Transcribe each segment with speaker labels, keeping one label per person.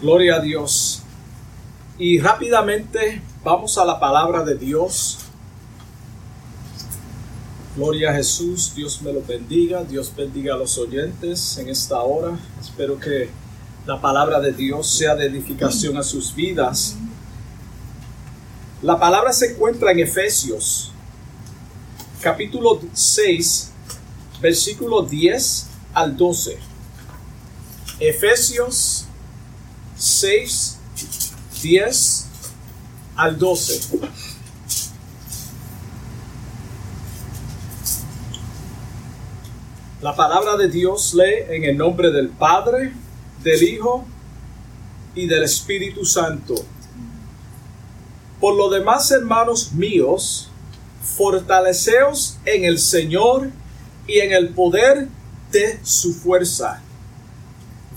Speaker 1: Gloria a Dios. Y rápidamente vamos a la palabra de Dios. Gloria a Jesús, Dios me lo bendiga, Dios bendiga a los oyentes en esta hora. Espero que la palabra de Dios sea de edificación a sus vidas. La palabra se encuentra en Efesios, capítulo 6, versículo 10 al 12. Efesios 6, 10 al 12. La palabra de Dios lee en el nombre del Padre, del Hijo y del Espíritu Santo. Por lo demás, hermanos míos, fortaleceos en el Señor y en el poder de su fuerza.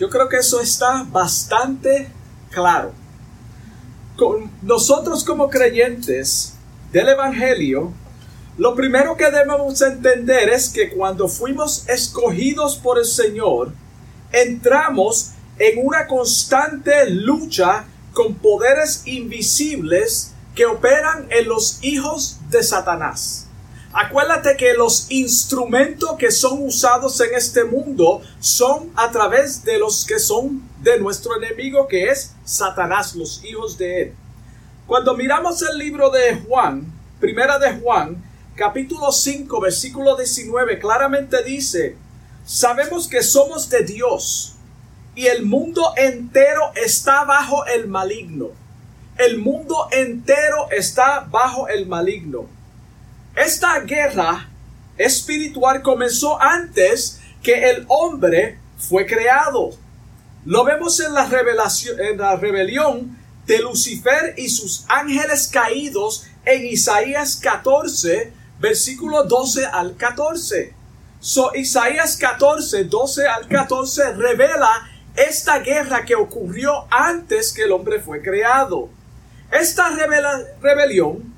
Speaker 1: Yo creo que eso está bastante claro. Con nosotros como creyentes del Evangelio, lo primero que debemos entender es que cuando fuimos escogidos por el Señor, entramos en una constante lucha con poderes invisibles que operan en los hijos de Satanás. Acuérdate que los instrumentos que son usados en este mundo son a través de los que son de nuestro enemigo que es Satanás, los hijos de él. Cuando miramos el libro de Juan, primera de Juan, capítulo 5, versículo 19, claramente dice, sabemos que somos de Dios y el mundo entero está bajo el maligno el mundo entero está bajo el maligno. Esta guerra espiritual comenzó antes que el hombre fue creado. Lo vemos en la, revelación, en la rebelión de Lucifer y sus ángeles caídos en Isaías 14, versículo 12 al 14. So, Isaías 14, 12 al 14 revela esta guerra que ocurrió antes que el hombre fue creado. Esta rebelión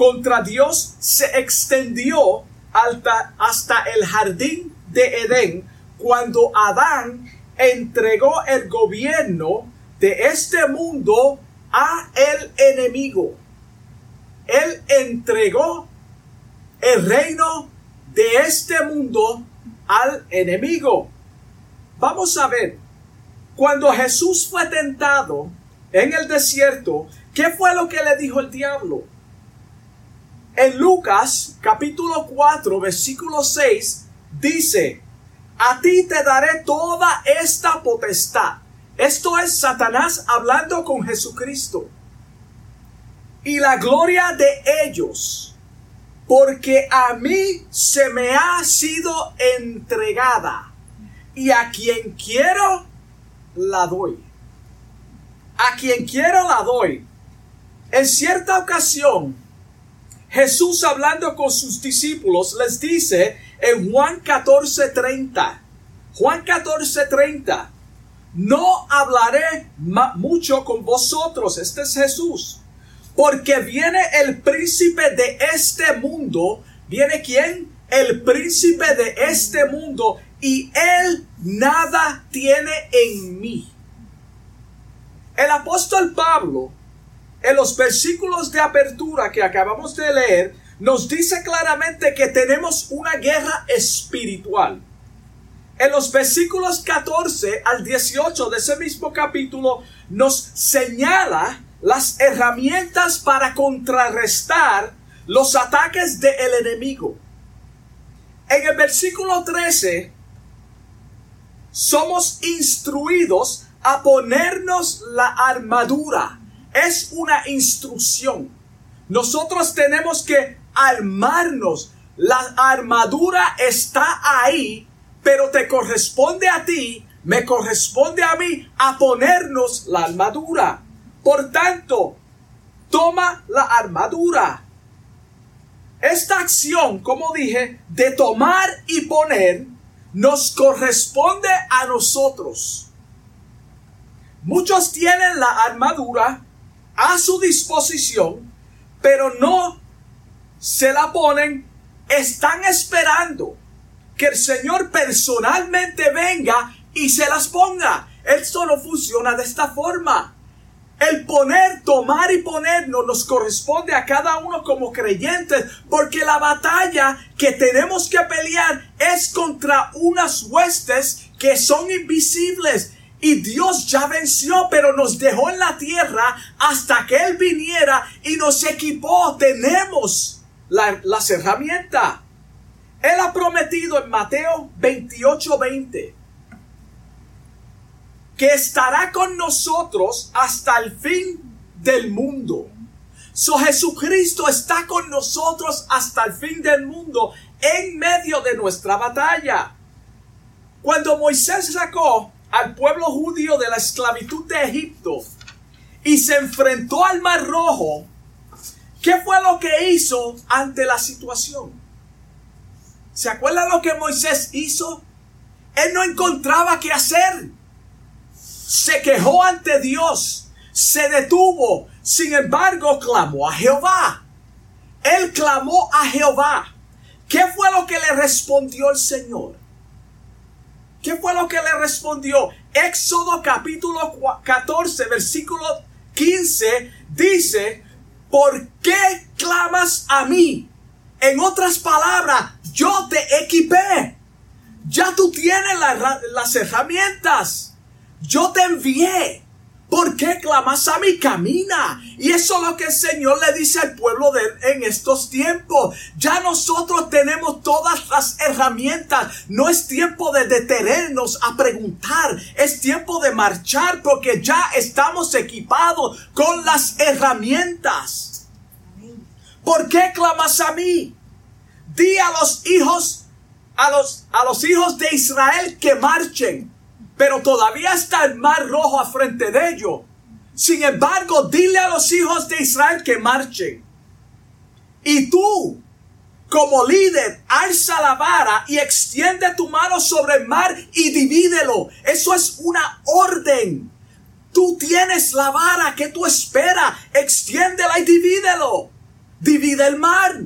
Speaker 1: contra Dios se extendió hasta, el jardín de Edén cuando Adán entregó el gobierno de este mundo a el enemigo. Él entregó el reino de este mundo al enemigo. Vamos a ver, cuando Jesús fue tentado en el desierto, ¿Qué fue lo que le dijo el diablo? En Lucas capítulo 4 versículo 6 dice, a ti te daré toda esta potestad. Esto es Satanás hablando con Jesucristo. Y la gloria de ellos, porque a mí se me ha sido entregada. Y a quien quiero, la doy. A quien quiero, la doy. En cierta ocasión, Jesús hablando con sus discípulos les dice en Juan 14:30, Juan 14:30, no hablaré mucho con vosotros, este es Jesús, porque viene el príncipe de este mundo, viene quién? El príncipe de este mundo y él nada tiene en mí. El apóstol Pablo en los versículos de apertura que acabamos de leer, nos dice claramente que tenemos una guerra espiritual. En los versículos 14 al 18 de ese mismo capítulo nos señala las herramientas para contrarrestar los ataques del enemigo. En el versículo 13 somos instruidos a ponernos la armadura es una instrucción. Nosotros tenemos que armarnos. La armadura está ahí, pero te corresponde a ti me corresponde a mí a ponernos la armadura. Por tanto, toma la armadura. Esta acción, como dije, de tomar y poner, nos corresponde a nosotros. Muchos tienen la armadura a su disposición, pero no se la ponen, están esperando que el Señor personalmente venga y se las ponga. Esto no funciona de esta forma. El poner, tomar y ponernos nos corresponde a cada uno como creyentes, porque la batalla que tenemos que pelear es contra unas huestes que son invisibles. Y Dios ya venció, pero nos dejó en la tierra hasta que Él viniera y nos equipó. Tenemos las herramientas. Él ha prometido en Mateo 28, 20 que estará con nosotros hasta el fin del mundo. So Jesucristo está con nosotros hasta el fin del mundo en medio de nuestra batalla. Cuando Moisés sacó al pueblo judío de la esclavitud de Egipto y se enfrentó al Mar Rojo, ¿qué fue lo que hizo ante la situación? ¿Se acuerdan lo que Moisés hizo? Él no encontraba qué hacer se quejó ante Dios, se detuvo, sin embargo clamó a Jehová. Él clamó a Jehová. ¿Qué fue lo que le respondió el Señor? ¿Qué fue lo que le respondió? Éxodo capítulo 14, versículo 15 dice, ¿por qué clamas a mí? En otras palabras, yo te equipé. Ya tú tienes las herramientas. Yo te envié. ¿Por qué clamas a mí? Camina. Y eso es lo que el Señor le dice al pueblo de en estos tiempos. Ya nosotros tenemos todas las herramientas. No es tiempo de detenernos a preguntar. Es tiempo de marchar porque ya estamos equipados con las herramientas. ¿Por qué clamas a mí? Di a los hijos, a los, a los hijos de Israel que marchen pero todavía está el mar rojo a frente de ellos. Sin embargo, dile a los hijos de Israel que marchen. Y tú, como líder, alza la vara y extiende tu mano sobre el mar y divídelo. Eso es una orden. Tú tienes la vara que tú esperas. Extiéndela y divídelo. Divide el mar.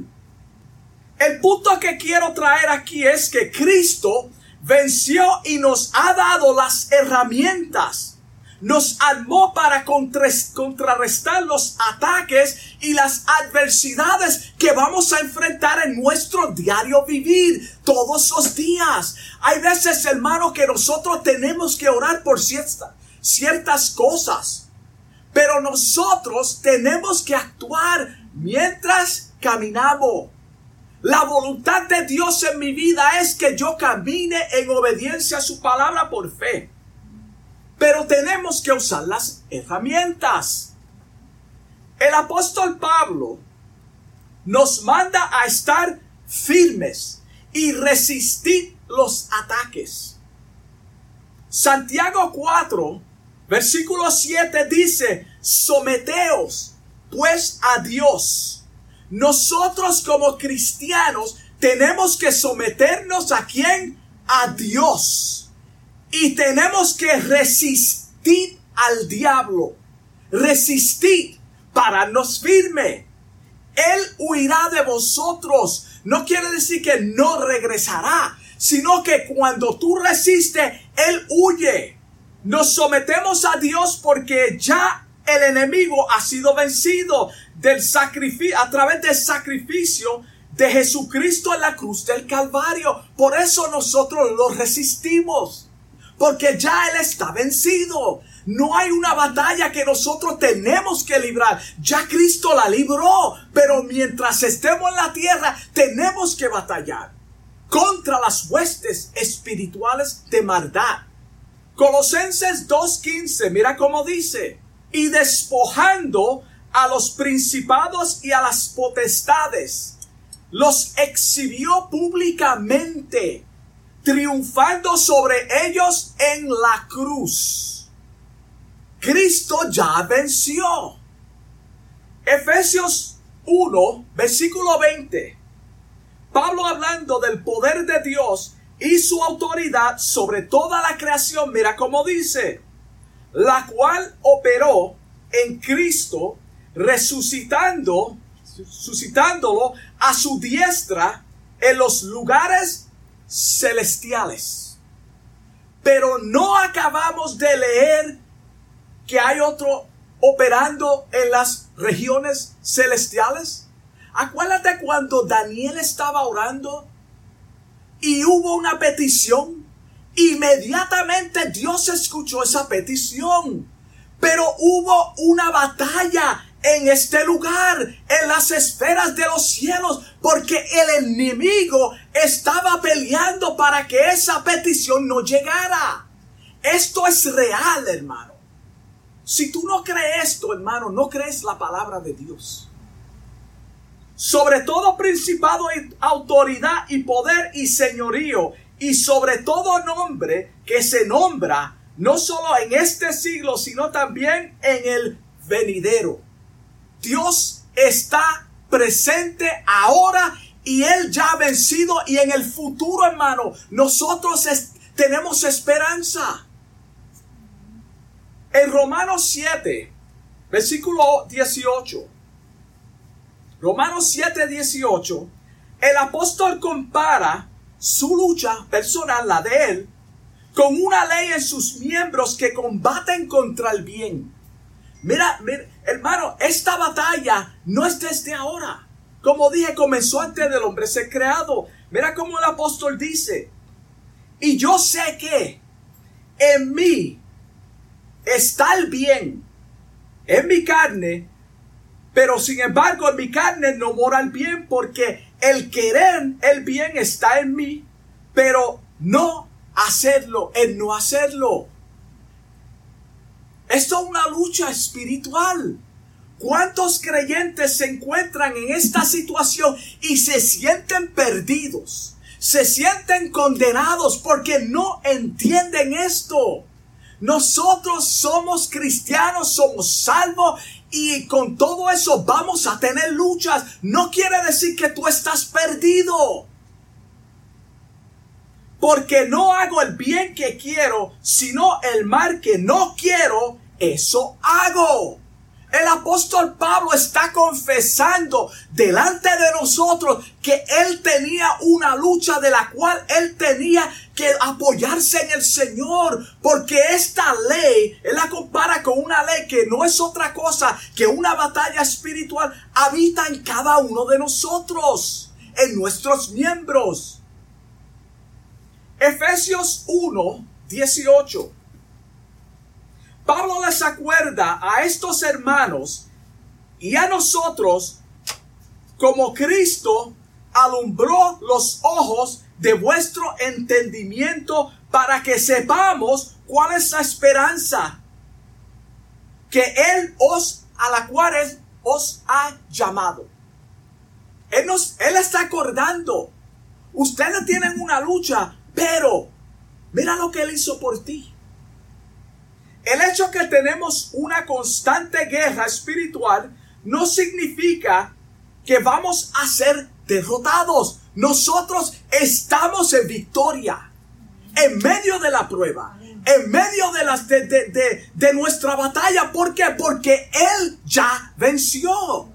Speaker 1: El punto que quiero traer aquí es que Cristo venció y nos ha dado las herramientas. Nos armó para contrarrestar los ataques y las adversidades que vamos a enfrentar en nuestro diario vivir todos los días. Hay veces, hermano, que nosotros tenemos que orar por ciertas, ciertas cosas. Pero nosotros tenemos que actuar mientras caminamos. La voluntad de Dios en mi vida es que yo camine en obediencia a su palabra por fe. Pero tenemos que usar las herramientas. El apóstol Pablo nos manda a estar firmes y resistir los ataques. Santiago 4, versículo 7 dice, someteos pues a Dios nosotros como cristianos tenemos que someternos a quién? A Dios. Y tenemos que resistir al diablo. Resistir, pararnos firme. Él huirá de vosotros. No quiere decir que no regresará, sino que cuando tú resistes, Él huye. Nos sometemos a Dios porque ya el enemigo ha sido vencido del sacrificio, a través del sacrificio de Jesucristo en la cruz del Calvario. Por eso nosotros lo resistimos. Porque ya Él está vencido. No hay una batalla que nosotros tenemos que librar. Ya Cristo la libró. Pero mientras estemos en la tierra, tenemos que batallar contra las huestes espirituales de maldad. Colosenses 2.15, mira cómo dice y despojando a los principados y a las potestades, los exhibió públicamente, triunfando sobre ellos en la cruz. Cristo ya venció. Efesios 1, versículo 20. Pablo hablando del poder de Dios y su autoridad sobre toda la creación, mira cómo dice, la cual operó en Cristo, resucitando, suscitándolo a su diestra en los lugares celestiales. Pero no acabamos de leer que hay otro operando en las regiones celestiales. Acuérdate cuando Daniel estaba orando y hubo una petición. Inmediatamente Dios escuchó esa petición. Pero hubo una batalla en este lugar, en las esferas de los cielos, porque el enemigo estaba peleando para que esa petición no llegara. Esto es real, hermano. Si tú no crees esto, hermano, no crees la palabra de Dios. Sobre todo principado autoridad y poder y señorío, y sobre todo nombre que se nombra no solo en este siglo, sino también en el venidero. Dios está presente ahora y Él ya ha vencido y en el futuro, hermano, nosotros tenemos esperanza. En Romanos 7, versículo 18. Romanos 7, 18. El apóstol compara su lucha personal, la de él, con una ley en sus miembros que combaten contra el bien. Mira, mira, hermano, esta batalla no es desde ahora. Como dije, comenzó antes del hombre ser creado. Mira cómo el apóstol dice, y yo sé que en mí está el bien, en mi carne, pero sin embargo en mi carne no mora el bien porque el querer el bien está en mí, pero no hacerlo, el no hacerlo. Esto es una lucha espiritual. ¿Cuántos creyentes se encuentran en esta situación y se sienten perdidos? Se sienten condenados porque no entienden esto. Nosotros somos cristianos, somos salvos y con todo eso vamos a tener luchas. No quiere decir que tú estás perdido porque no hago el bien que quiero, sino el mal que no quiero, eso hago. El apóstol Pablo está confesando delante de nosotros que él tenía una lucha de la cual él tenía que apoyarse en el Señor, porque esta ley, él la compara con una ley que no es otra cosa que una batalla espiritual, habita en cada uno de nosotros, en nuestros miembros. Efesios 1, 18. Pablo les acuerda a estos hermanos y a nosotros como Cristo alumbró los ojos de vuestro entendimiento para que sepamos cuál es la esperanza que Él os, a la cual os ha llamado. Él, nos, él está acordando. Ustedes tienen una lucha, pero, mira lo que Él hizo por ti. El hecho que tenemos una constante guerra espiritual no significa que vamos a ser derrotados. Nosotros estamos en victoria. En medio de la prueba. En medio de, las, de, nuestra batalla. ¿Por qué? Porque Él ya venció.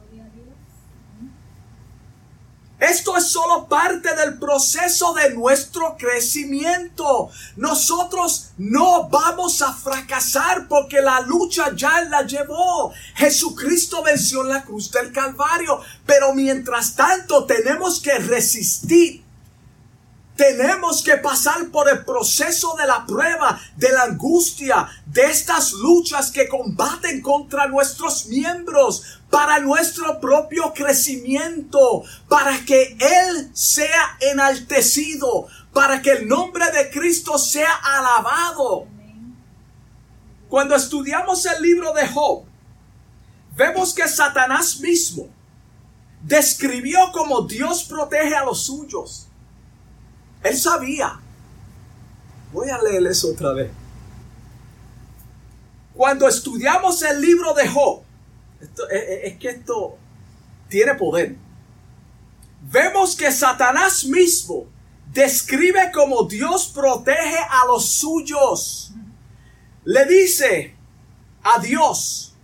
Speaker 1: Esto es solo parte del proceso de nuestro crecimiento. Nosotros no vamos a fracasar porque la lucha ya la llevó. Jesucristo venció en la cruz del Calvario. Pero mientras tanto tenemos que resistir tenemos que pasar por el proceso de la prueba, de la angustia, de estas luchas que combaten contra nuestros miembros para nuestro propio crecimiento, para que Él sea enaltecido, para que el nombre de Cristo sea alabado. Cuando estudiamos el libro de Job, vemos que Satanás mismo describió como Dios protege a los suyos. Él sabía Voy a leer eso otra vez. Cuando estudiamos el libro de Job, es, que esto tiene poder. Vemos que Satanás mismo describe como Dios protege a los suyos. Le dice a Dios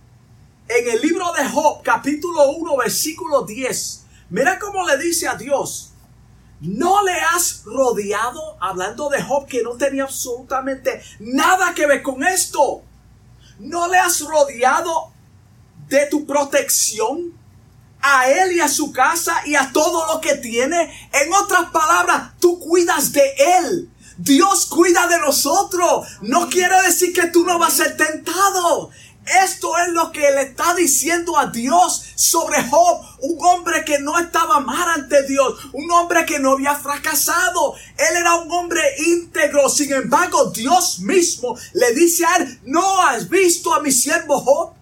Speaker 1: en el libro de Job, capítulo 1, versículo 10. Mira cómo le dice a Dios, no le has rodeado, hablando de Job que no tenía absolutamente nada que ver con esto. No le has rodeado de tu protección a él y a su casa y a todo lo que tiene. En otras palabras, tú cuidas de él. Dios cuida de nosotros. No quiere decir que tú no vas a ser tentado. Esto es lo que le está diciendo a Dios sobre Job, un hombre que no estaba mal ante Dios, un hombre que no había fracasado. Él era un hombre íntegro. Sin embargo, Dios mismo le dice a él, ¿no has visto a mi siervo Job?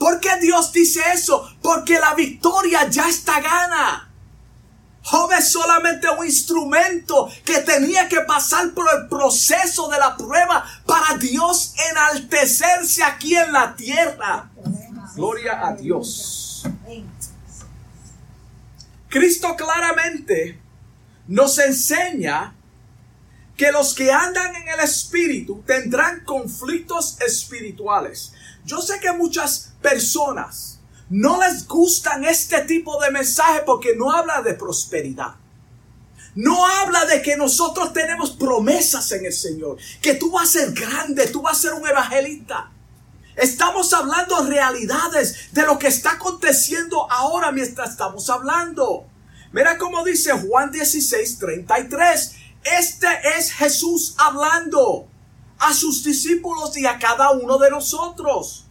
Speaker 1: ¿Por qué Dios dice eso? Porque la victoria ya está gana. Job es solamente un instrumento que tenía que pasar por el proceso de la prueba para Dios enaltecerse aquí en la tierra. Gloria a Dios. Cristo claramente nos enseña que los que andan en el Espíritu tendrán conflictos espirituales. Yo sé que muchas personas no les gustan este tipo de mensaje porque no habla de prosperidad. No habla de que nosotros tenemos promesas en el Señor, que tú vas a ser grande, tú vas a ser un evangelista. Estamos hablando realidades de lo que está aconteciendo ahora mientras estamos hablando. Mira cómo dice Juan 16, 33. Este es Jesús hablando a sus discípulos y a cada uno de nosotros.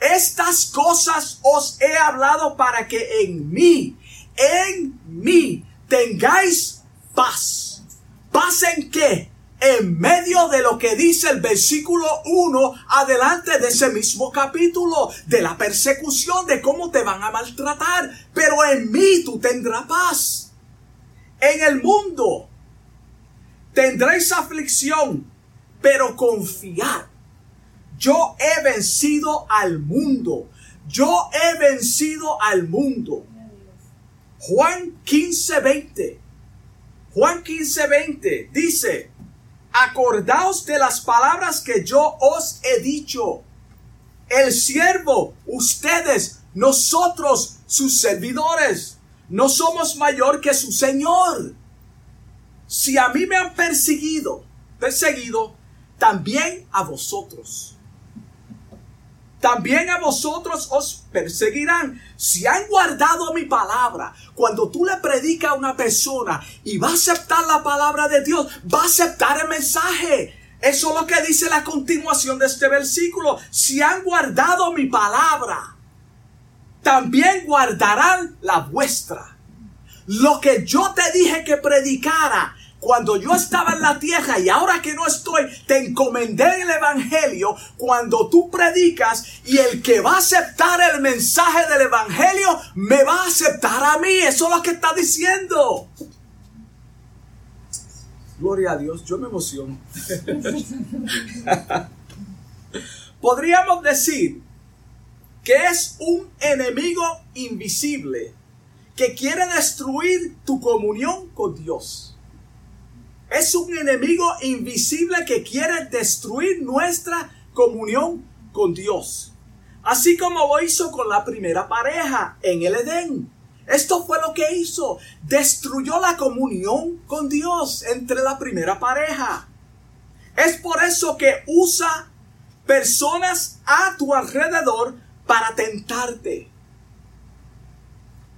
Speaker 1: Estas cosas os he hablado para que en mí, en mí, tengáis paz. ¿Paz en qué? En medio de lo que dice el versículo 1 adelante de ese mismo capítulo, de la persecución, de cómo te van a maltratar. Pero en mí tú tendrás paz. En el mundo tendréis aflicción, pero confiad yo he vencido al mundo. Yo he vencido al mundo. Juan 15, 20. Juan 15, 20 dice, acordaos de las palabras que yo os he dicho. El siervo, ustedes, nosotros, sus servidores, no somos mayor que su Señor. Si a mí me han perseguido, perseguido, también a vosotros también a vosotros os perseguirán. Si han guardado mi palabra, cuando tú le predicas a una persona y va a aceptar la palabra de Dios, va a aceptar el mensaje. Eso es lo que dice la continuación de este versículo. Si han guardado mi palabra, también guardarán la vuestra. Lo que yo te dije que predicara, cuando yo estaba en la tierra y ahora que no estoy, te encomendé el Evangelio. Cuando tú predicas y el que va a aceptar el mensaje del Evangelio, me va a aceptar a mí. Eso es lo que está diciendo. Gloria a Dios, yo me emociono. Podríamos decir que es un enemigo invisible que quiere destruir tu comunión con Dios. Es un enemigo invisible que quiere destruir nuestra comunión con Dios. Así como lo hizo con la primera pareja en el Edén. Esto fue lo que hizo. Destruyó la comunión con Dios entre la primera pareja. Es por eso que usa personas a tu alrededor para tentarte.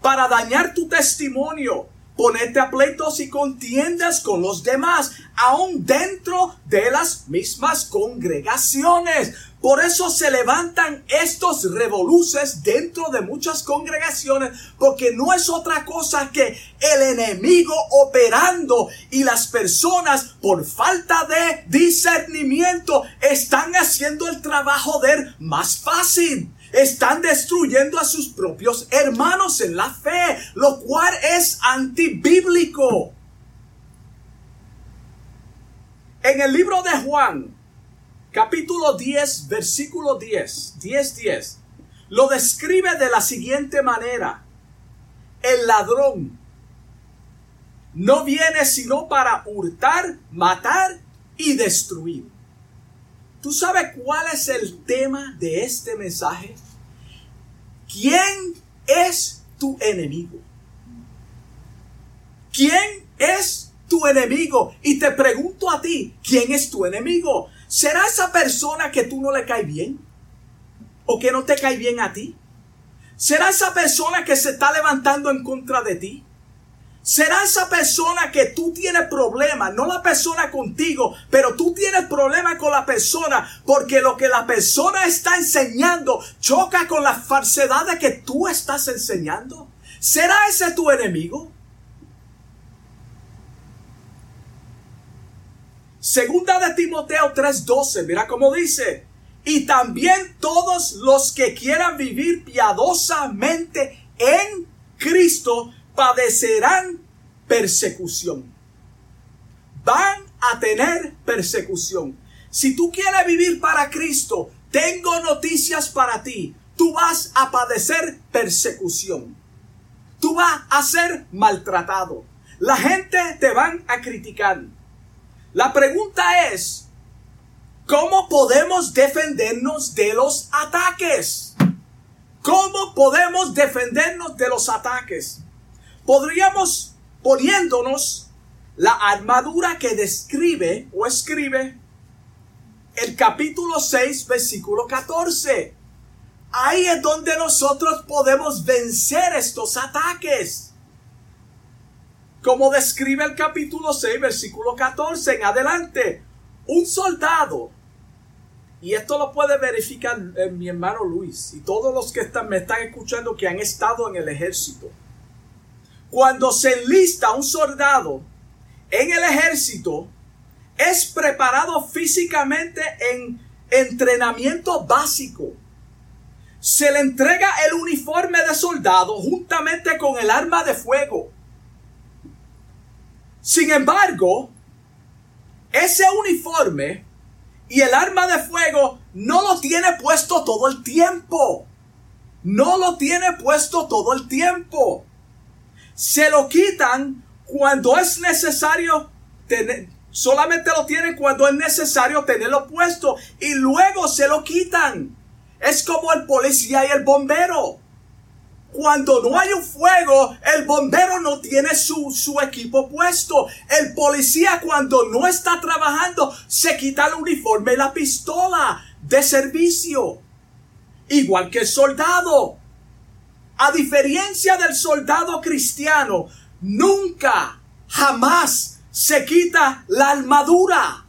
Speaker 1: Para dañar tu testimonio ponerte a pleitos y contiendas con los demás, aún dentro de las mismas congregaciones. Por eso se levantan estos revoluces dentro de muchas congregaciones, porque no es otra cosa que el enemigo operando y las personas por falta de discernimiento están haciendo el trabajo de él más fácil están destruyendo a sus propios hermanos en la fe, lo cual es antibíblico. En el libro de Juan, capítulo 10, versículo 10, 10, 10, lo describe de la siguiente manera. El ladrón no viene sino para hurtar, matar y destruir. ¿Tú sabes cuál es el tema de este mensaje? ¿Quién es tu enemigo? ¿Quién es tu enemigo? Y te pregunto a ti, ¿quién es tu enemigo? ¿Será esa persona que tú no le cae bien? ¿O que no te cae bien a ti? ¿Será esa persona que se está levantando en contra de ti? Será esa persona que tú tienes problemas, no la persona contigo, pero tú tienes problemas con la persona porque lo que la persona está enseñando choca con las falsedades que tú estás enseñando. ¿Será ese tu enemigo? Segunda de Timoteo 3:12, mira cómo dice, y también todos los que quieran vivir piadosamente en Cristo padecerán persecución. Van a tener persecución. Si tú quieres vivir para Cristo, tengo noticias para ti. Tú vas a padecer persecución. Tú vas a ser maltratado. La gente te van a criticar. La pregunta es, ¿cómo podemos defendernos de los ataques? ¿Cómo podemos defendernos de los ataques? Podríamos poniéndonos la armadura que describe o escribe el capítulo 6, versículo 14. Ahí es donde nosotros podemos vencer estos ataques. Como describe el capítulo 6, versículo 14 en adelante. Un soldado, y esto lo puede verificar eh, mi hermano Luis y todos los que están, me están escuchando que han estado en el ejército. Cuando se enlista un soldado en el ejército, es preparado físicamente en entrenamiento básico. Se le entrega el uniforme de soldado juntamente con el arma de fuego. Sin embargo, ese uniforme y el arma de fuego no lo tiene puesto todo el tiempo. No lo tiene puesto todo el tiempo se lo quitan cuando es necesario tener, solamente lo tienen cuando es necesario tenerlo puesto y luego se lo quitan. Es como el policía y el bombero. Cuando no hay un fuego, el bombero no tiene su, su, equipo puesto. El policía cuando no está trabajando se quita el uniforme y la pistola de servicio. Igual que el soldado. A diferencia del soldado cristiano, nunca, jamás se quita la armadura.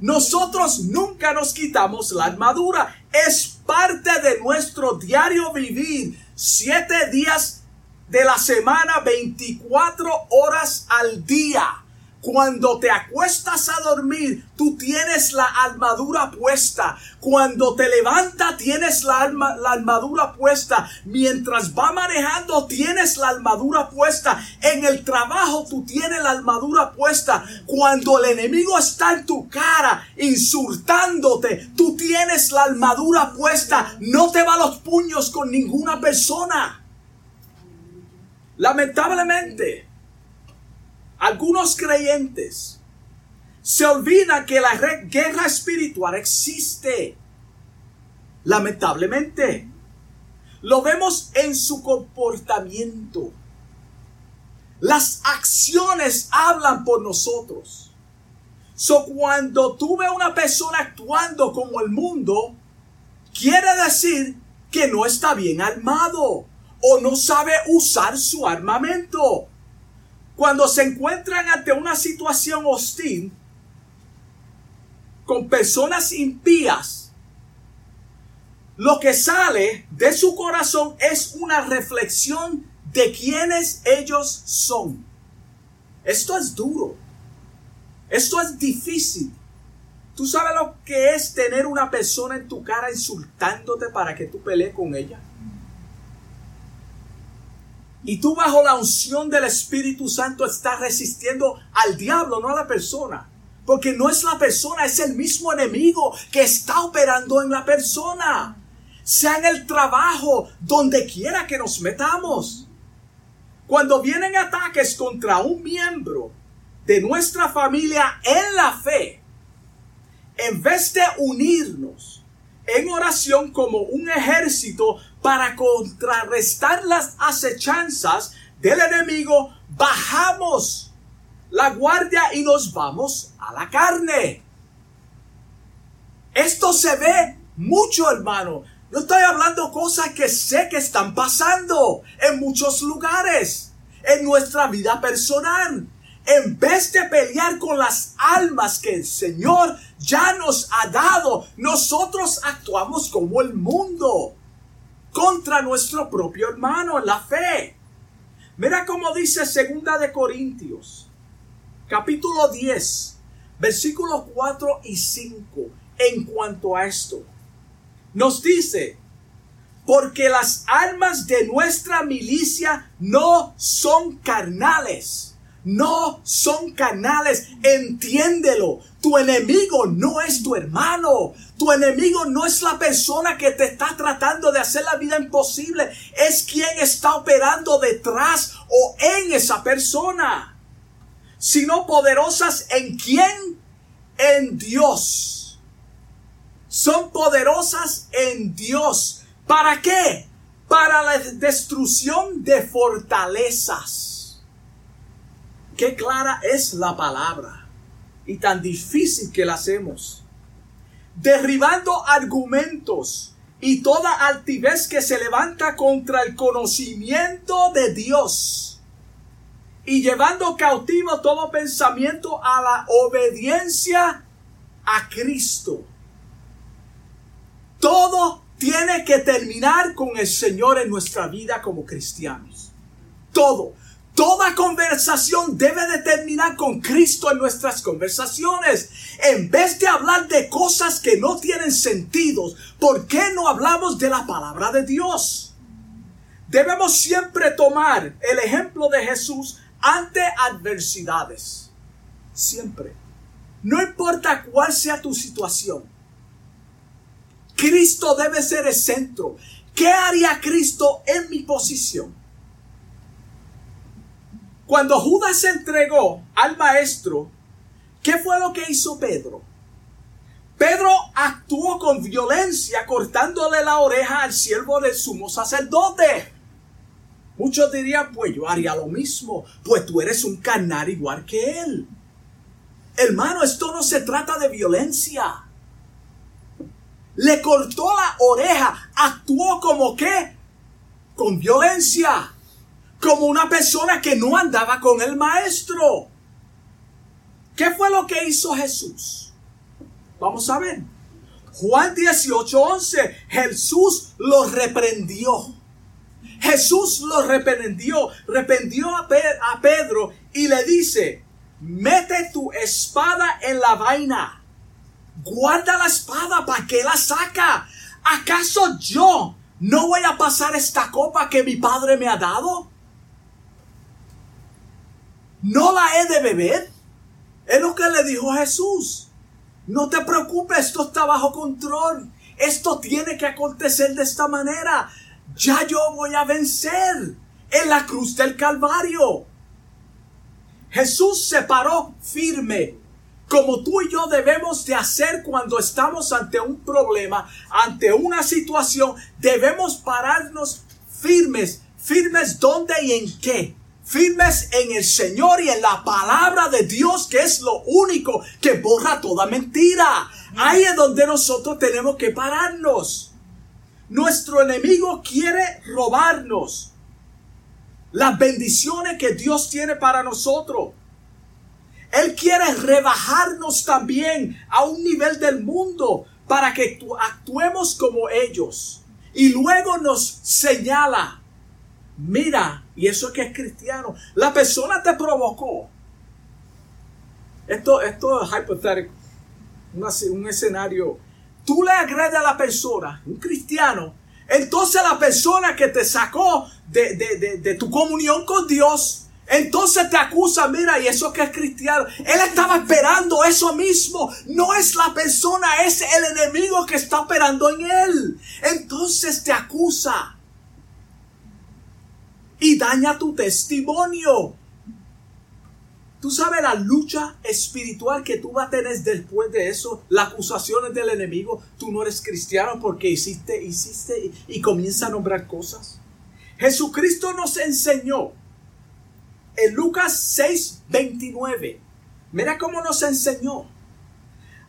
Speaker 1: Nosotros nunca nos quitamos la armadura. Es parte de nuestro diario vivir. Siete días de la semana, 24 horas al día. Cuando te acuestas a dormir, tú tienes la armadura puesta. Cuando te levantas, tienes la, la armadura puesta. Mientras va manejando, tienes la armadura puesta. En el trabajo, tú tienes la armadura puesta. Cuando el enemigo está en tu cara, insultándote, tú tienes la armadura puesta. No te va los puños con ninguna persona. Lamentablemente, algunos creyentes se olvidan que la guerra espiritual existe. Lamentablemente, lo vemos en su comportamiento. Las acciones hablan por nosotros. So, cuando tú ves una persona actuando como el mundo, quiere decir que no está bien armado o no sabe usar su armamento. Cuando se encuentran ante una situación hostil con personas impías, lo que sale de su corazón es una reflexión de quiénes ellos son. Esto es duro. Esto es difícil. ¿Tú sabes lo que es tener una persona en tu cara insultándote para que tú pelees con ella? Y tú bajo la unción del Espíritu Santo estás resistiendo al diablo, no a la persona. Porque no es la persona, es el mismo enemigo que está operando en la persona. Sea en el trabajo, donde quiera que nos metamos. Cuando vienen ataques contra un miembro de nuestra familia en la fe, en vez de unirnos en oración como un ejército para contrarrestar las acechanzas del enemigo, bajamos la guardia y nos vamos a la carne. Esto se ve mucho, hermano. Yo estoy hablando cosas que sé que están pasando en muchos lugares, en nuestra vida personal. En vez de pelear con las almas que el Señor ya nos ha dado, nosotros actuamos como el mundo contra nuestro propio hermano la fe. Mira cómo dice Segunda de Corintios, capítulo 10, versículos 4 y 5 en cuanto a esto. Nos dice, porque las armas de nuestra milicia no son carnales no son canales. Entiéndelo. Tu enemigo no es tu hermano. Tu enemigo no es la persona que te está tratando de hacer la vida imposible. Es quien está operando detrás o en esa persona. Sino poderosas en quién? En Dios. Son poderosas en Dios. ¿Para qué? Para la destrucción de fortalezas qué clara es la palabra y tan difícil que la hacemos. Derribando argumentos y toda altivez que se levanta contra el conocimiento de Dios y llevando cautivo todo pensamiento a la obediencia a Cristo. Todo tiene que terminar con el Señor en nuestra vida como cristianos. Todo. Toda conversación debe de terminar con Cristo en nuestras conversaciones. En vez de hablar de cosas que no tienen sentido, ¿por qué no hablamos de la palabra de Dios? Debemos siempre tomar el ejemplo de Jesús ante adversidades. Siempre. No importa cuál sea tu situación. Cristo debe ser el centro. ¿Qué haría Cristo en mi posición? Cuando Judas se entregó al maestro, ¿qué fue lo que hizo Pedro? Pedro actuó con violencia cortándole la oreja al siervo del sumo sacerdote. Muchos dirían, pues yo haría lo mismo, pues tú eres un carnal igual que él. Hermano, esto no se trata de violencia. Le cortó la oreja, actuó como que con violencia como una persona que no andaba con el maestro. ¿Qué fue lo que hizo Jesús? Vamos a ver. Juan 18:11, Jesús lo reprendió. Jesús lo reprendió, reprendió a, Pedro y le dice, mete tu espada en la vaina. Guarda la espada, ¿para qué la saca? ¿Acaso yo no voy a pasar esta copa que mi padre me ha dado? No la he de beber. Es lo que le dijo Jesús. No te preocupes, esto está bajo control. Esto tiene que acontecer de esta manera. Ya yo voy a vencer en la cruz del Calvario. Jesús se paró firme, como tú y yo debemos de hacer cuando estamos ante un problema, ante una situación. Debemos pararnos firmes. ¿Firmes dónde y en qué? Firmes en el Señor y en la palabra de Dios, que es lo único que borra toda mentira. Ahí es donde nosotros tenemos que pararnos. Nuestro enemigo quiere robarnos las bendiciones que Dios tiene para nosotros. Él quiere rebajarnos también a un nivel del mundo para que actuemos como ellos. Y luego nos señala Mira, y eso es que es cristiano. La persona te provocó. Esto, esto es hipotético. un escenario. Tú le agredes a la persona, un cristiano. Entonces la persona que te sacó de, de tu comunión con Dios
Speaker 2: Entonces te acusa, mira, y eso que es cristiano. Él estaba esperando eso mismo. No es la persona, es el enemigo que está operando en él. Entonces te acusa. Y daña tu testimonio. Tú sabes la lucha espiritual que tú vas a tener después de eso, las acusaciones del enemigo. Tú no eres cristiano porque hiciste, hiciste y, comienza a nombrar cosas. Jesucristo nos enseñó en Lucas 6, 29. Mira cómo nos enseñó.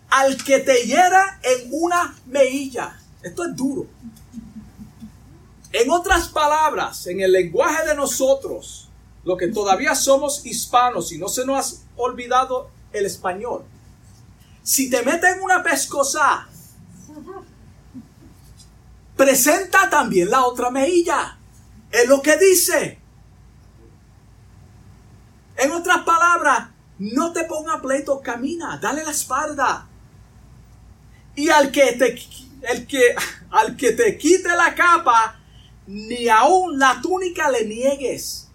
Speaker 2: Al que te hiera en una mejilla. Esto es duro. En otras palabras, en el lenguaje de nosotros, lo que todavía somos hispanos y no se nos ha olvidado el español. Si te meten una pescosa, presenta también la otra mejilla. Es lo que dice. En otras palabras, no te ponga pleito, camina, dale la espalda. Y al que te, el que, al que te quite la capa, ni aún la túnica le niegues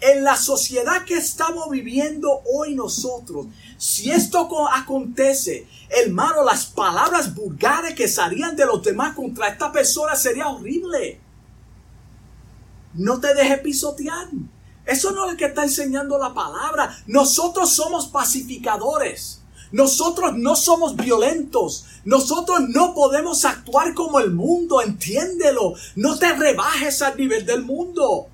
Speaker 2: en la sociedad que estamos viviendo hoy nosotros, si esto acontece, hermano, las palabras vulgares que salían de los demás contra esta persona sería horrible. No te dejes pisotear. Eso no es lo que está enseñando la palabra. Nosotros somos pacificadores. Nosotros no somos violentos. Nosotros no podemos actuar como el mundo. Entiéndelo. No te rebajes al nivel del mundo.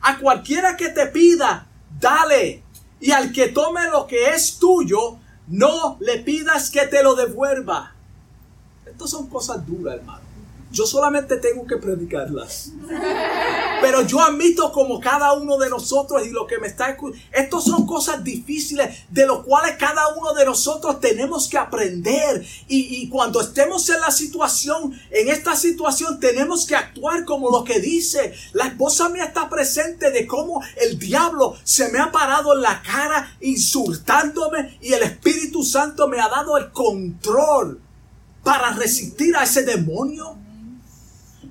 Speaker 2: A cualquiera que te pida, dale. Y al que tome lo que es tuyo, no le pidas que te lo devuelva. Estas son cosas duras, hermano. Yo solamente tengo que predicarlas. Pero yo admito como cada uno de nosotros y lo que me está escuchando, estos son cosas difíciles de los cuales cada uno de nosotros tenemos que aprender. Y, y cuando estemos en la situación, en esta situación, tenemos que actuar como lo que dice. La esposa mía está presente de cómo el diablo se me ha parado en la cara insultándome y el Espíritu Santo me ha dado el control para resistir a ese demonio.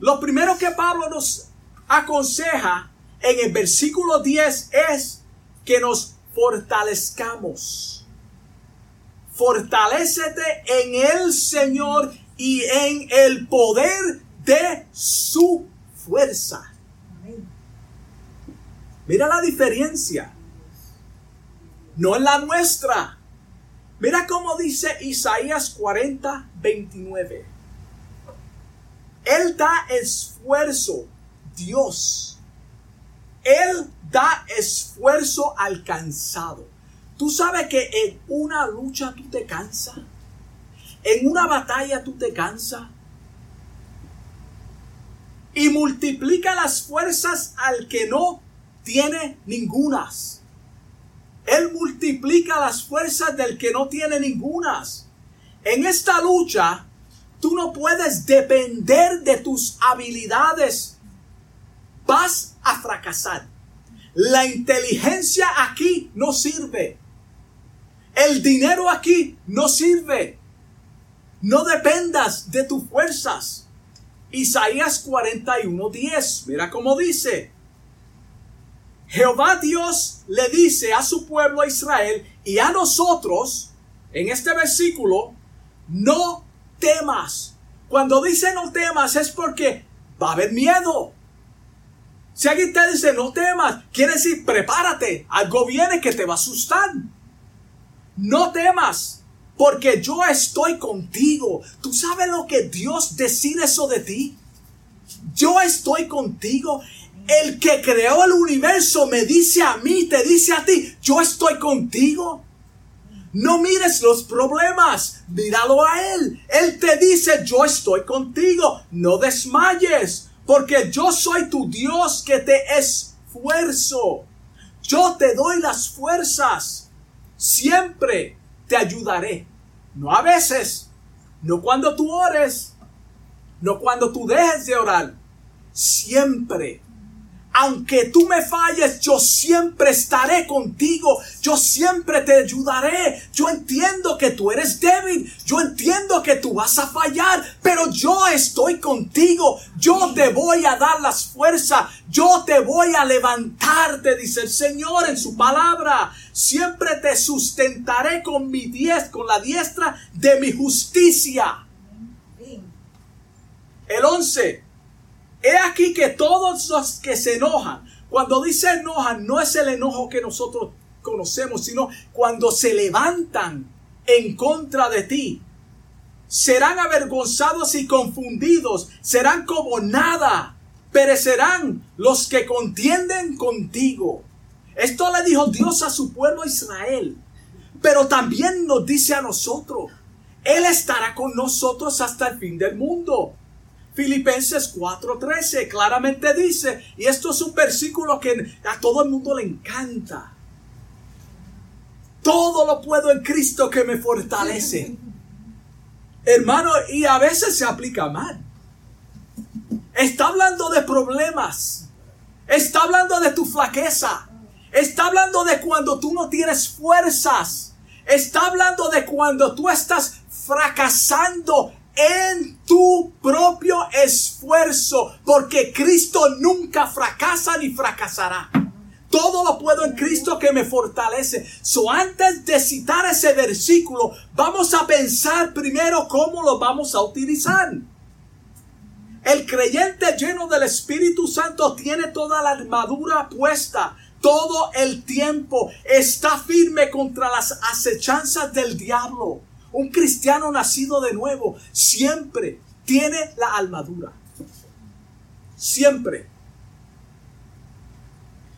Speaker 2: Lo primero que Pablo nos aconseja en el versículo 10 es que nos fortalezcamos. Fortalécete en el Señor y en el poder de su fuerza. Mira la diferencia. No es la nuestra. Mira cómo dice Isaías 40, 29. Él da esfuerzo, Dios. Él da esfuerzo alcanzado. Tú sabes que en una lucha tú te cansas. En una batalla tú te cansas. Y multiplica las fuerzas al que no tiene ningunas. Él multiplica las fuerzas del que no tiene ningunas. En esta lucha Tú no puedes depender de tus habilidades. Vas a fracasar. La inteligencia aquí no sirve. El dinero aquí no sirve. No dependas de tus fuerzas. Isaías 41:10. Mira cómo dice. Jehová Dios le dice a su pueblo Israel y a nosotros, en este versículo, no temas. Cuando dice no temas es porque va a haber miedo. Si alguien te dice no temas, quiere decir prepárate, algo viene que te va a asustar. No temas, porque yo estoy contigo. ¿Tú sabes lo que Dios decide eso de ti? Yo estoy contigo. El que creó el universo me dice a mí, te dice a ti, yo estoy contigo. No mires los problemas, míralo a Él. Él te dice, yo estoy contigo, no desmayes, porque yo soy tu Dios que te esfuerzo. Yo te doy las fuerzas, siempre te ayudaré. No a veces, no cuando tú ores, no cuando tú dejes de orar, siempre. Aunque tú me falles, yo siempre estaré contigo, yo siempre te ayudaré. Yo entiendo que tú eres débil, yo entiendo que tú vas a fallar, pero yo estoy contigo, yo te voy a dar las fuerzas, yo te voy a levantarte, dice el Señor en su palabra. Siempre te sustentaré con mi diestra, con la diestra de mi justicia. El 11. He aquí que todos los que se enojan, cuando dice enojan, no es el enojo que nosotros conocemos, sino cuando se levantan en contra de ti, serán avergonzados y confundidos, serán como nada, perecerán los que contienden contigo. Esto le dijo Dios a su pueblo Israel, pero también nos dice a nosotros, Él estará con nosotros hasta el fin del mundo. Filipenses 4:13 claramente dice, y esto es un versículo que a todo el mundo le encanta. Todo lo puedo en Cristo que me fortalece. Hermano, y a veces se aplica mal. Está hablando de problemas. Está hablando de tu flaqueza. Está hablando de cuando tú no tienes fuerzas. Está hablando de cuando tú estás fracasando en tu propio esfuerzo, porque Cristo nunca fracasa ni fracasará. Todo lo puedo en Cristo que me fortalece. So, antes de citar ese versículo, vamos a pensar primero cómo lo vamos a utilizar. El creyente lleno del Espíritu Santo tiene toda la armadura puesta todo el tiempo. Está firme contra las acechanzas del diablo. Un cristiano nacido de nuevo siempre tiene la armadura. Siempre.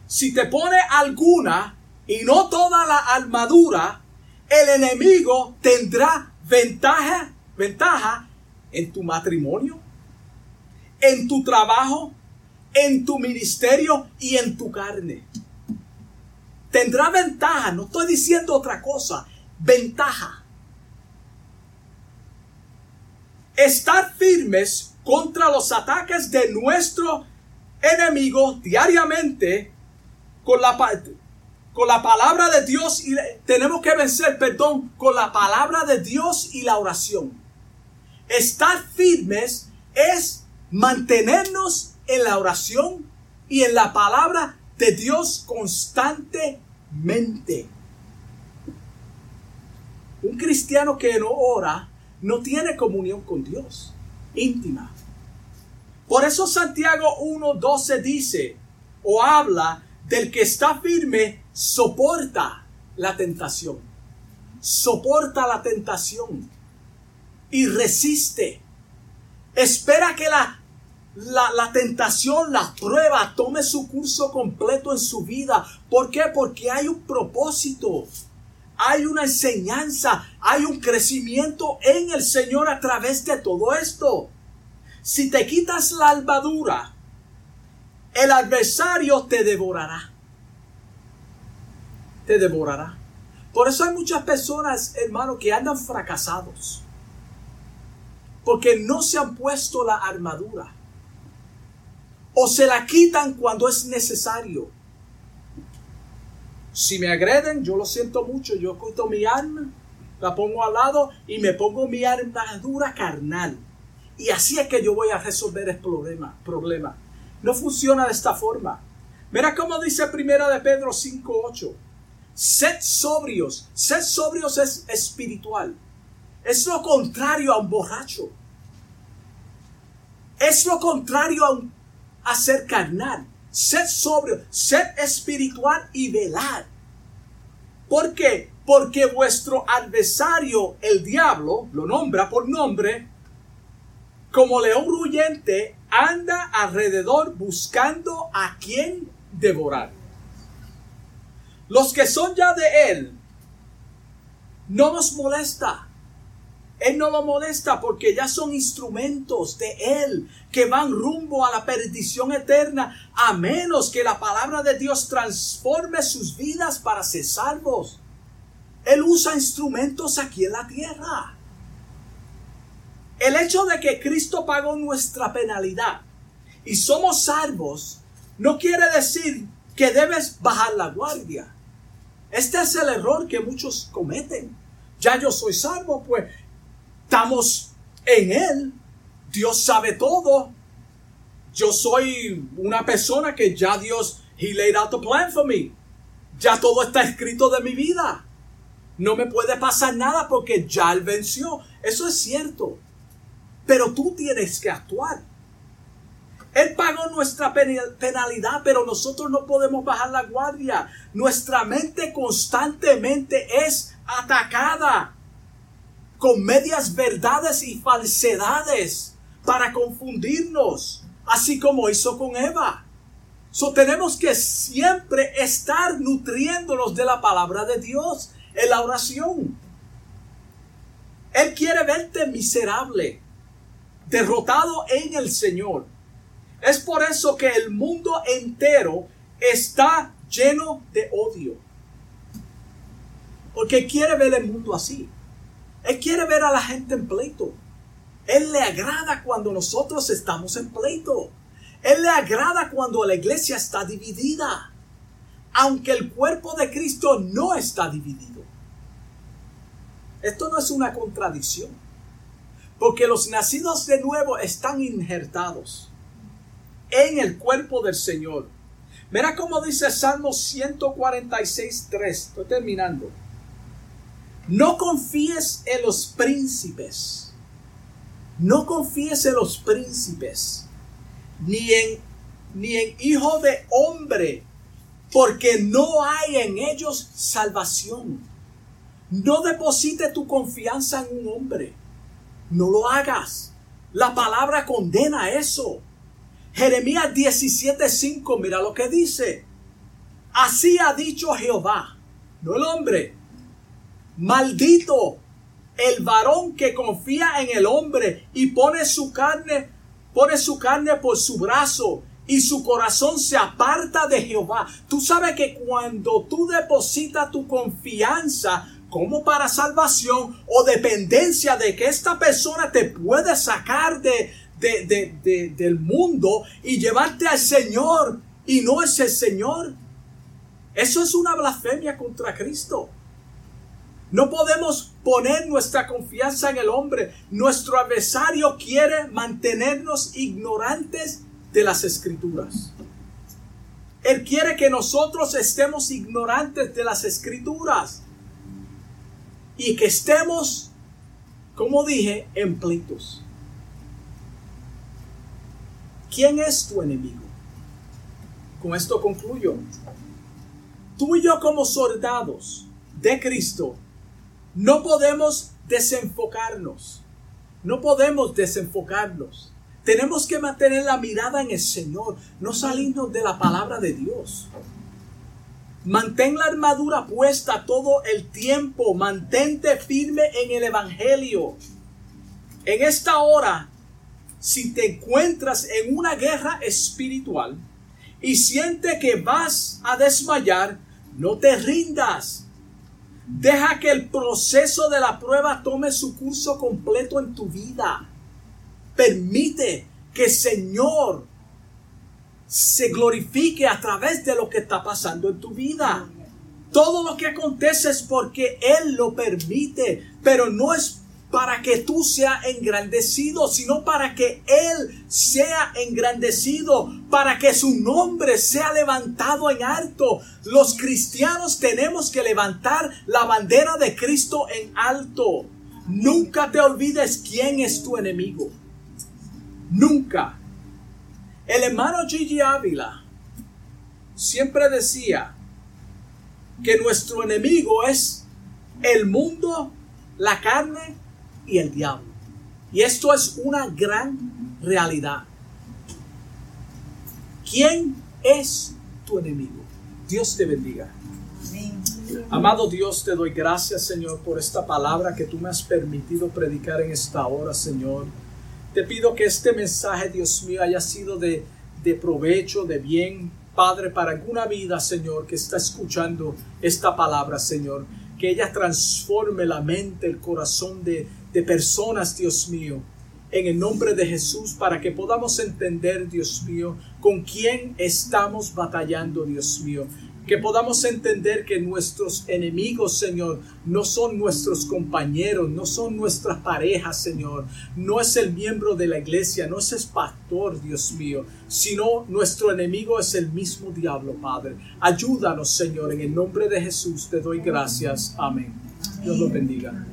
Speaker 2: Si te pone alguna y no toda la armadura, el enemigo tendrá ventaja, ventaja en tu matrimonio, en tu trabajo, en tu ministerio y en tu carne. Tendrá ventaja, no estoy diciendo otra cosa, ventaja. Estar firmes contra los ataques de nuestro enemigo diariamente con la, con la palabra de Dios y tenemos que vencer, perdón, con la palabra de Dios y la oración. Estar firmes es mantenernos en la oración y en la palabra de Dios constantemente. Un cristiano que no ora no tiene comunión con Dios, íntima. Por eso Santiago 1.12 dice o habla del que está firme, soporta la tentación. Soporta la tentación y resiste. Espera que la, la, la, tentación, la prueba, tome su curso completo en su vida. ¿Por qué? Porque hay un propósito hay una enseñanza, hay un crecimiento en el Señor a través de todo esto. Si te quitas la albadura, el adversario te devorará. Te devorará. Por eso hay muchas personas, hermano, que andan fracasados. Porque no se han puesto la armadura. O se la quitan cuando es necesario si me agreden, yo lo siento mucho, yo quito mi arma, la pongo al lado y me pongo mi armadura carnal. Y así es que yo voy a resolver el problema. problema. No funciona de esta forma. Mira cómo dice primera de Pedro 5.8. Sed sobrios. Sed sobrios es espiritual. Es lo contrario a un borracho. Es lo contrario a, un, a ser carnal. Sed sobrio, sed espiritual y velad. ¿Por qué? Porque vuestro adversario, el diablo, lo nombra por nombre, como león ruyente, anda alrededor buscando a quien devorar. Los que son ya de él, no nos molesta él no lo molesta porque ya son instrumentos de Él que van rumbo a la perdición eterna, a menos que la palabra de Dios transforme sus vidas para ser salvos. Él usa instrumentos aquí en la tierra. El hecho de que Cristo pagó nuestra penalidad y somos salvos no quiere decir que debes bajar la guardia. Este es el error que muchos cometen. Ya yo soy salvo, pues estamos en Él. Dios sabe todo. Yo soy una persona que ya Dios, He laid out the plan for me. Ya todo está escrito de mi vida. No me puede pasar nada porque ya Él venció. Eso es cierto. Pero tú tienes que actuar. Él pagó nuestra penalidad, pero nosotros no podemos bajar la guardia. Nuestra mente constantemente es atacada con medias verdades y falsedades para confundirnos, así como hizo con Eva. So tenemos que siempre estar nutriéndonos de la palabra de Dios en la oración. Él quiere verte miserable, derrotado en el Señor. Es por eso que el mundo entero está lleno de odio. Porque quiere ver el mundo así. Él quiere ver a la gente en pleito. Él le agrada cuando nosotros estamos en pleito. Él le agrada cuando la iglesia está dividida. Aunque el cuerpo de Cristo no está dividido. Esto no es una contradicción. Porque los nacidos de nuevo están injertados en el cuerpo del Señor. Mira cómo dice Salmo 146, 3. Estoy terminando. No confíes en los príncipes. No confíes en los príncipes. Ni en, ni en hijo de hombre. Porque no hay en ellos salvación. No deposite tu confianza en un hombre. No lo hagas. La palabra condena eso. Jeremías 17:5, mira lo que dice. Así ha dicho Jehová, no el hombre. Maldito el varón que confía en el hombre y pone su carne, pone su carne por su brazo y su corazón se aparta de Jehová. Tú sabes que cuando tú depositas tu confianza como para salvación o dependencia de que esta persona te puede sacar de, del mundo y llevarte al Señor y no es el Señor. Eso es una blasfemia contra Cristo. No podemos poner nuestra confianza en el hombre. Nuestro adversario quiere mantenernos ignorantes de las escrituras. Él quiere que nosotros estemos ignorantes de las escrituras y que estemos, como dije, en pleitos. ¿Quién es tu enemigo? Con esto concluyo. Tú y yo como soldados de Cristo no podemos desenfocarnos. No podemos desenfocarnos. Tenemos que mantener la mirada en el Señor, no salirnos de la palabra de Dios. Mantén la armadura puesta todo el tiempo. Mantente firme en el Evangelio. En esta hora si te encuentras en una guerra espiritual y siente que vas a desmayar, no te rindas. Deja que el proceso de la prueba tome su curso completo en tu vida. Permite que el Señor se glorifique a través de lo que está pasando en tu vida. Todo lo que acontece es porque Él lo permite, pero no es para que tú seas engrandecido, sino para que Él sea engrandecido, para que su nombre sea levantado en alto. Los cristianos tenemos que levantar la bandera de Cristo en alto. Nunca te olvides quién es tu enemigo. Nunca. El hermano Gigi Ávila siempre decía que nuestro enemigo es el mundo, la carne y el diablo. Y esto es una gran realidad. ¿Quién es tu enemigo? Dios te bendiga. Amado Dios, te doy gracias, Señor, por esta palabra que tú me has permitido predicar en esta hora, Señor. Te pido que este mensaje, Dios mío, haya sido de, de provecho, de bien, Padre, para alguna vida, Señor, que está escuchando esta palabra, Señor. Que ella transforme la mente, el corazón de, de personas, Dios mío, en el nombre de Jesús para que podamos entender, Dios mío, con quién estamos batallando, Dios mío. Que podamos entender que nuestros enemigos, Señor, no son nuestros compañeros, no son nuestras parejas, Señor. No es el miembro de la iglesia, no es el pastor, Dios mío, sino nuestro enemigo es el mismo diablo, Padre. Ayúdanos, Señor, en el nombre de Jesús te doy gracias. Amén. Dios los bendiga.